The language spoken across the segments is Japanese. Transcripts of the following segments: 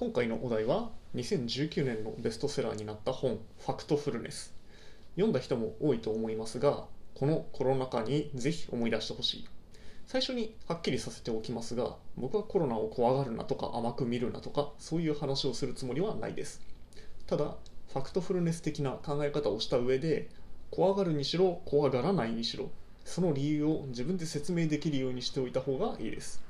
今回のお題は2019年のベストセラーになった本「ファクトフルネス」読んだ人も多いと思いますがこのコロナ禍にぜひ思い出してほしい。最初にはっきりさせておきますが僕はコロナを怖がるなとか甘く見るなとかそういう話をするつもりはないです。ただファクトフルネス的な考え方をした上で怖がるにしろ怖がらないにしろその理由を自分で説明できるようにしておいた方がいいです。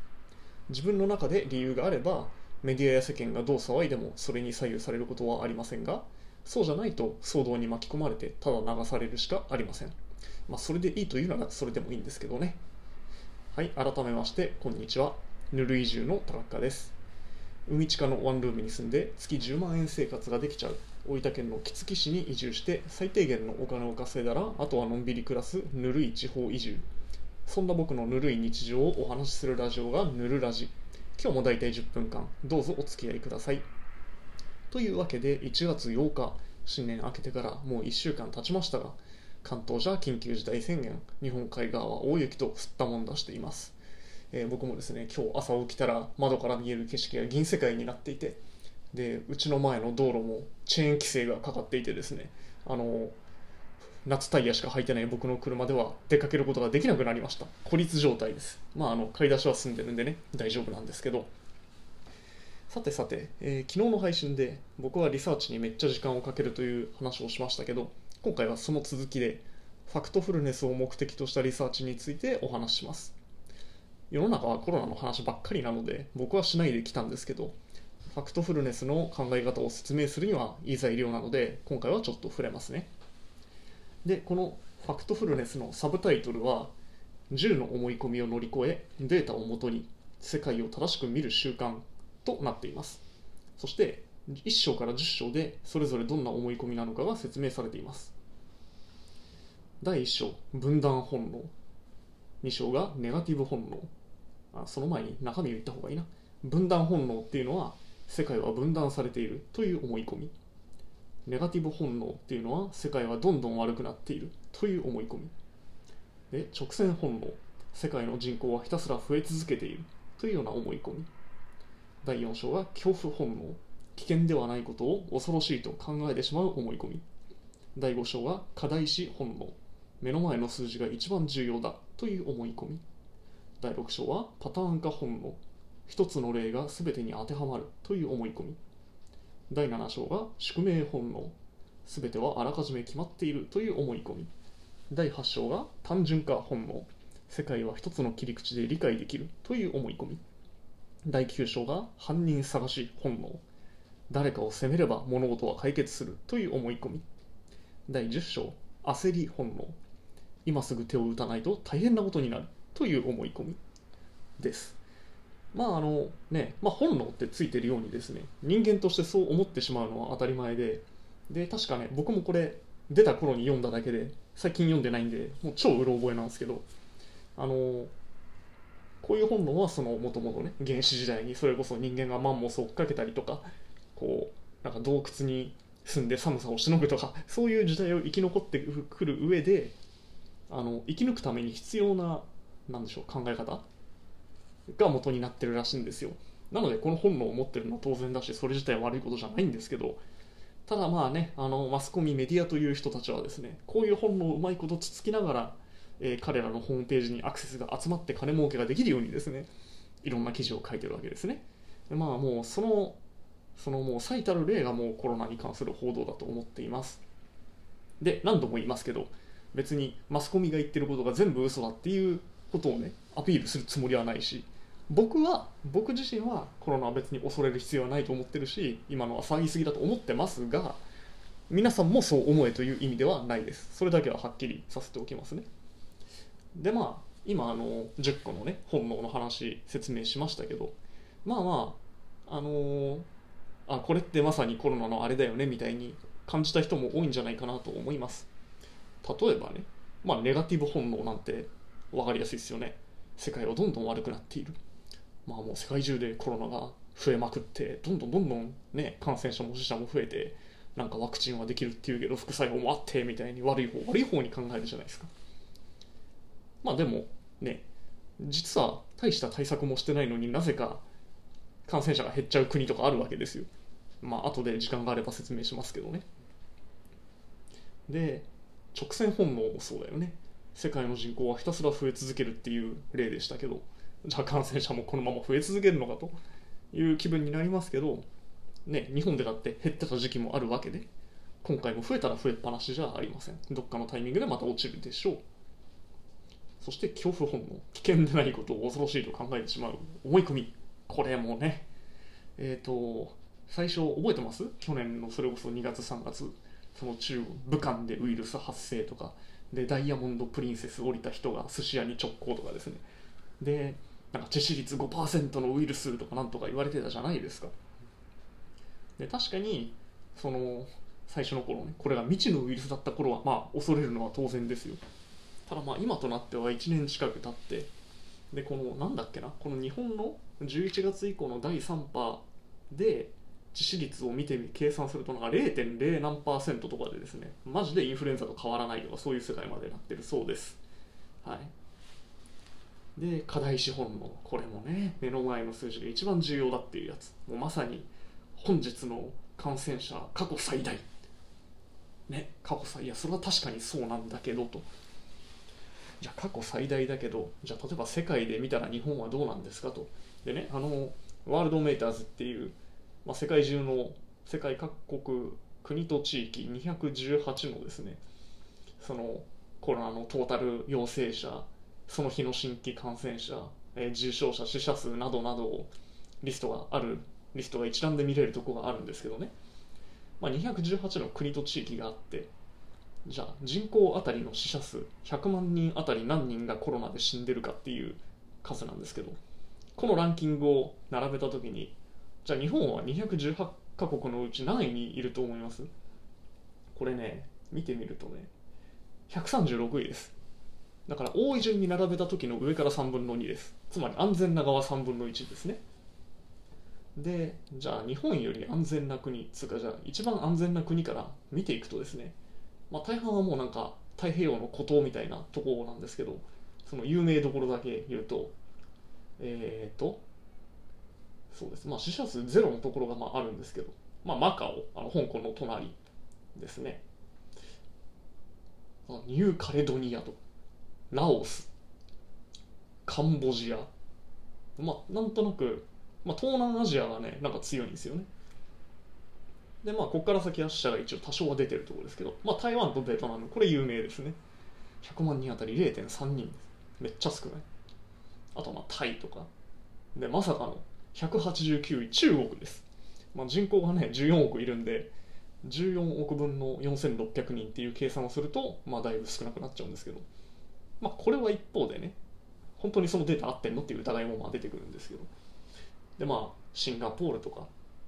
自分の中で理由があればメディアや世間がどう騒いでもそれに左右されることはありませんがそうじゃないと騒動に巻き込まれてただ流されるしかありません。まあそれでいいというならそれでもいいんですけどね。はい改めましてこんにちは。ぬる移住の田中です。海地下のワンルームに住んで月10万円生活ができちゃう。大分県の杵築市に移住して最低限のお金を稼いだらあとはのんびり暮らすぬるい地方移住。そんな僕のぬるい日常をお話しするラジオがぬるラジ。今日も大体10分間どうぞお付き合いください。というわけで1月8日新年明けてからもう1週間経ちましたが関東じゃ緊急事態宣言日本海側は大雪と吸ったもんだしています、えー僕もですね今日朝起きたら窓から見える景色が銀世界になっていてでうちの前の道路もチェーン規制がかかっていてですねあの夏タイヤしか履いてない僕の車では出かけることができなくなりました。孤立状態です。まああの買い出しは済んでるんでね大丈夫なんですけど。さてさて、えー昨日の配信で僕はリサーチにめっちゃ時間をかけるという話をしましたけど今回はその続きでファクトフルネスを目的としたリサーチについてお話しします。世の中はコロナの話ばっかりなので僕はしないで来たんですけどファクトフルネスの考え方を説明するにはいい材料なので今回はちょっと触れますね。でこのファクトフルネスのサブタイトルは10の思い込みを乗り越えデータをもとに世界を正しく見る習慣となっています。そして1章から10章でそれぞれどんな思い込みなのかが説明されています。第1章分断本能。2章がネガティブ本能。あその前に中身を言った方がいいな。分断本能っていうのは世界は分断されているという思い込み。ネガティブ本能っていうのは世界はどんどん悪くなっているという思い込み。で直線本能。世界の人口はひたすら増え続けているというような思い込み。第4章が恐怖本能。危険ではないことを恐ろしいと考えてしまう思い込み。第5章が課題視本能。目の前の数字が一番重要だという思い込み。第6章はパターン化本能。一つの例が全てに当てはまるという思い込み。第7章が宿命本能。全てはあらかじめ決まっているという思い込み。第8章が単純化本能。世界は一つの切り口で理解できるという思い込み。第9章が犯人探し本能。誰かを責めれば物事は解決するという思い込み。第10章焦り本能。今すぐ手を打たないと大変なことになるという思い込みです。まああのね、まあ、本能ってついてるようにですね人間としてそう思ってしまうのは当たり前でで確かね僕もこれ出た頃に読んだだけで最近読んでないんでもう超うろ覚えなんですけどあのこういう本能はそのもともとね原始時代にそれこそ人間がマンモスを追っかけたりとかこうなんか洞窟に住んで寒さをしのぐとかそういう時代を生き残ってくる上であの生き抜くために必要ななんでしょう考え方が元になってるらしいんですよ。なのでこの本能を持ってるのは当然だしそれ自体は悪いことじゃないんですけどただまあねあのマスコミメディアという人たちはですねこういう本能をうまいことつつきながら、えー彼らのホームページにアクセスが集まって金儲けができるようにですねいろんな記事を書いてるわけですね。でまあもうそのそのもう最たる例がもうコロナに関する報道だと思っています。で何度も言いますけど別にマスコミが言ってることが全部嘘だっていうことをねアピールするつもりはないし僕は僕自身はコロナは別に恐れる必要はないと思ってるし今のは騒ぎすぎだと思ってますが皆さんもそう思えという意味ではないです。それだけははっきりさせておきますね。でまあ今あの10個のね本能の話説明しましたけどまあまああのーあこれってまさにコロナのあれだよねみたいに感じた人も多いんじゃないかなと思います。例えばねまあネガティブ本能なんて分かりやすいですよね。世界はどんどん悪くなっている。まあもう世界中でコロナが増えまくってどんどんどんどんね感染者も死者も増えてなんかワクチンはできるっていうけど副作用もあってみたいに悪い方悪い方に考えるじゃないですか？まあでもね実は大した対策もしてないのになぜか感染者が減っちゃう国とかあるわけですよ。まあ後で時間があれば説明しますけどね。で直線本能もそうだよね。世界の人口はひたすら増え続けるっていう例でしたけどじゃあ感染者もこのまま増え続けるのかという気分になりますけどね日本でだって減ってた時期もあるわけで今回も増えたら増えっぱなしじゃありません。どっかのタイミングでまた落ちるでしょう。そして恐怖本能危険でないことを恐ろしいと考えてしまう思い込み。これもねえっ、ー、と最初覚えてます？去年のそれこそ2月3月。その中武漢でウイルス発生とか。でダイヤモンド・プリンセス降りた人が寿司屋に直行とかですね。でなんか致死率5%のウイルスとかなんとか言われてたじゃないですか。で確かにその最初の頃ねこれが未知のウイルスだった頃はまあ恐れるのは当然ですよ。ただまあ今となっては1年近く経ってでこのなんだっけなこの日本の11月以降の第3波で致死率を見てみ計算するとなんか0.0何パーセントとかでですねマジでインフルエンザと変わらないとかそういう世界までなってるそうです。はい。で課題資本のこれもね目の前の数字が一番重要だっていうやつ。もうまさに本日の感染者過去最大。ね過去最いやそれは確かにそうなんだけどと。じゃあ過去最大だけどじゃあ例えば世界で見たら日本はどうなんですかと。でねあのワールドメーターズっていう、まあ、世界中の世界各国国と地域218のですねそのコロナのトータル陽性者その日の新規感染者、えー、重症者死者数などなどをリストがあるリストが一覧で見れるとこがあるんですけどね、まあ、218の国と地域があってじゃあ人口あたりの死者数100万人あたり何人がコロナで死んでるかっていう数なんですけどこのランキングを並べた時にじゃあ日本は218カ国のうち何位にいると思います？これね見てみるとね136位です。だから多い順に並べた時の上から3分の2です。つまり安全な側3分の1ですね。でじゃあ日本より安全な国つうかじゃあ一番安全な国から見ていくとですねまあ、大半はもうなんか太平洋の孤島みたいなところなんですけどその有名どころだけ言うとえっ、ー、とそうです。まあ死者数ゼロのところがまああるんですけど、まあ、マカオあの香港の隣ですね。ニューカレドニアと。ラオスカンボジア。まあなんとなく、まあ、東南アジアがねなんか強いんですよね。でまあここから先は死者が一応多少は出てるところですけど、まあ、台湾とベトナムこれ有名ですね。100万人あたり0.3人です。めっちゃ少ない。あとまあタイとか。でまさかの189位中国です、まあ、人口がね14億いるんで14億分の4600人っていう計算をすると、まあ、だいぶ少なくなっちゃうんですけど、まあ、これは一方でね本当にそのデータ合ってんのっていう疑いもまあ出てくるんですけど。でまあシンガポールとか。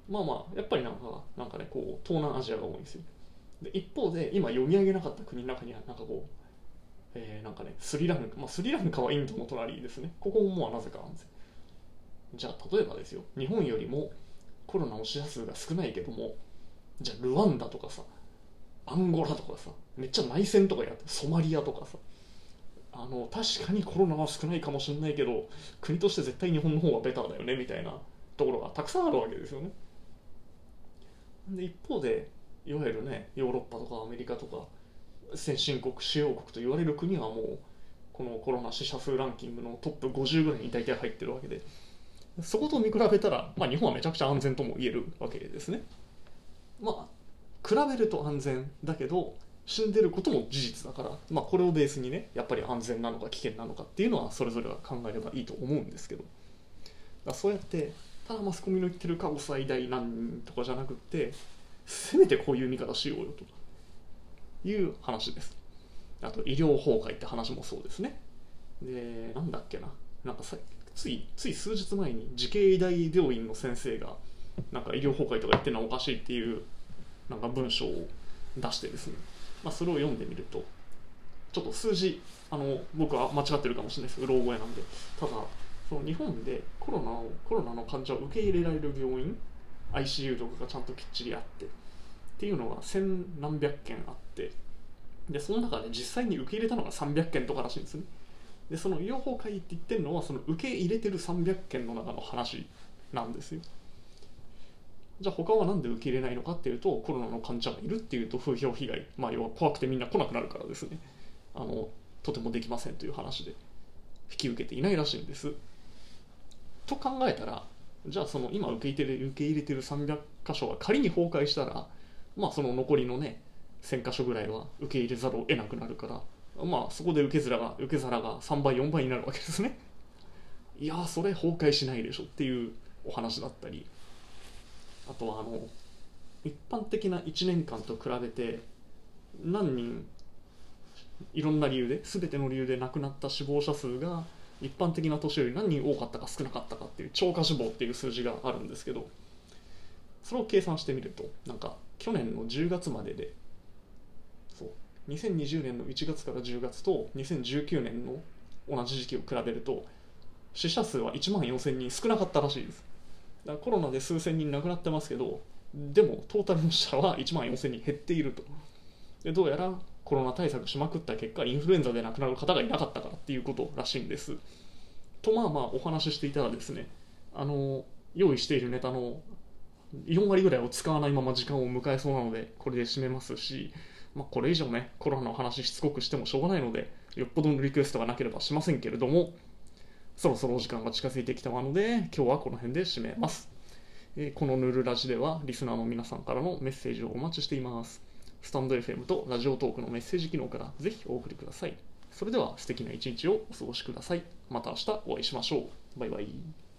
まあまあやっぱりなんかなんかねこう東南アジアが多いんですよ。で一方で今読み上げなかった国の中にはなんかこう、えー、なんかねスリランカ、まあ、スリランカはインドの隣ですね。ここももうなぜかなんですよ。じゃあ例えばですよ。日本よりもコロナの死者数が少ないけどもじゃあルワンダとかさアンゴラとかさめっちゃ内戦とかやってソマリアとかさあの確かにコロナは少ないかもしれないけど国として絶対日本の方がベターだよねみたいなところがたくさんあるわけですよね。で一方でいわゆるねヨーロッパとかアメリカとか先進国主要国と言われる国はもうこのコロナ死者数ランキングのトップ50ぐらいに大体入ってるわけでそこと見比べたら、まあ、日本はめちゃくちゃ安全とも言えるわけですね。まあ比べると安全だけど死んでることも事実だから、まあ、これをベースにねやっぱり安全なのか危険なのかっていうのはそれぞれは考えればいいと思うんですけど。そうやってただマスコミの言ってる過去最大何とかじゃなくってせめてこういう見方しようよという話です。あと医療崩壊って話もそうですね。でなんだっけな。なんかさついつい数日前に慈恵医大病院の先生がなんか医療崩壊とか言ってるのはおかしいっていうなんか文章を出してですね、まあ、それを読んでみるとちょっと数字あの僕は間違ってるかもしれないです。けど老後やなんで。ただその日本でコロナをコロナの患者を受け入れられる病院 ICU とかがちゃんときっちりあってっていうのが千何百件あってでその中で実際に受け入れたのが300件とからしいんですね。でその医療崩壊って言ってるのはその受け入れてる300件の中の話なんですよ。じゃあ他は何で受け入れないのかっていうとコロナの患者がいるっていうと風評被害、まあ、要は怖くてみんな来なくなるからですね。あのとてもできませんという話で。引き受けていないらしいんです。と考えたらじゃあその今受け入れてる受け入れてる300箇所が仮に崩壊したらまあその残りのね1000箇所ぐらいは受け入れざるを得なくなるからまあそこで受け皿が受け皿が3倍4倍になるわけですね。いやそれ崩壊しないでしょっていうお話だったりあとはあの一般的な1年間と比べて何人いろんな理由で全ての理由で亡くなった死亡者数が一般的な年より何人多かったか少なかったかっていう超過死亡っていう数字があるんですけどそれを計算してみるとなんか去年の10月まででそう2020年の1月から10月と2019年の同じ時期を比べると死者数は1万4000人少なかったらしいです。だコロナで数千人亡くなってますけどでもトータルの死者は1万4000人減っていると。でどうやらコロナ対策しまくった結果インフルエンザで亡くなる方がいなかったからっていうことらしいんです。とまあまあお話ししていたらですねあの用意しているネタの4割ぐらいを使わないまま時間を迎えそうなのでこれで締めますし、まあ、これ以上ねコロナの話しつこくしてもしょうがないのでよっぽどのリクエストがなければしませんけれどもそろそろお時間が近づいてきたので今日はこの辺で締めます、えーこのぬるラジではリスナーの皆さんからのメッセージをお待ちしています。スタンド FM とラジオトークのメッセージ機能からぜひお送りください。それでは素敵な一日をお過ごしください。また明日お会いしましょう。バイバイ。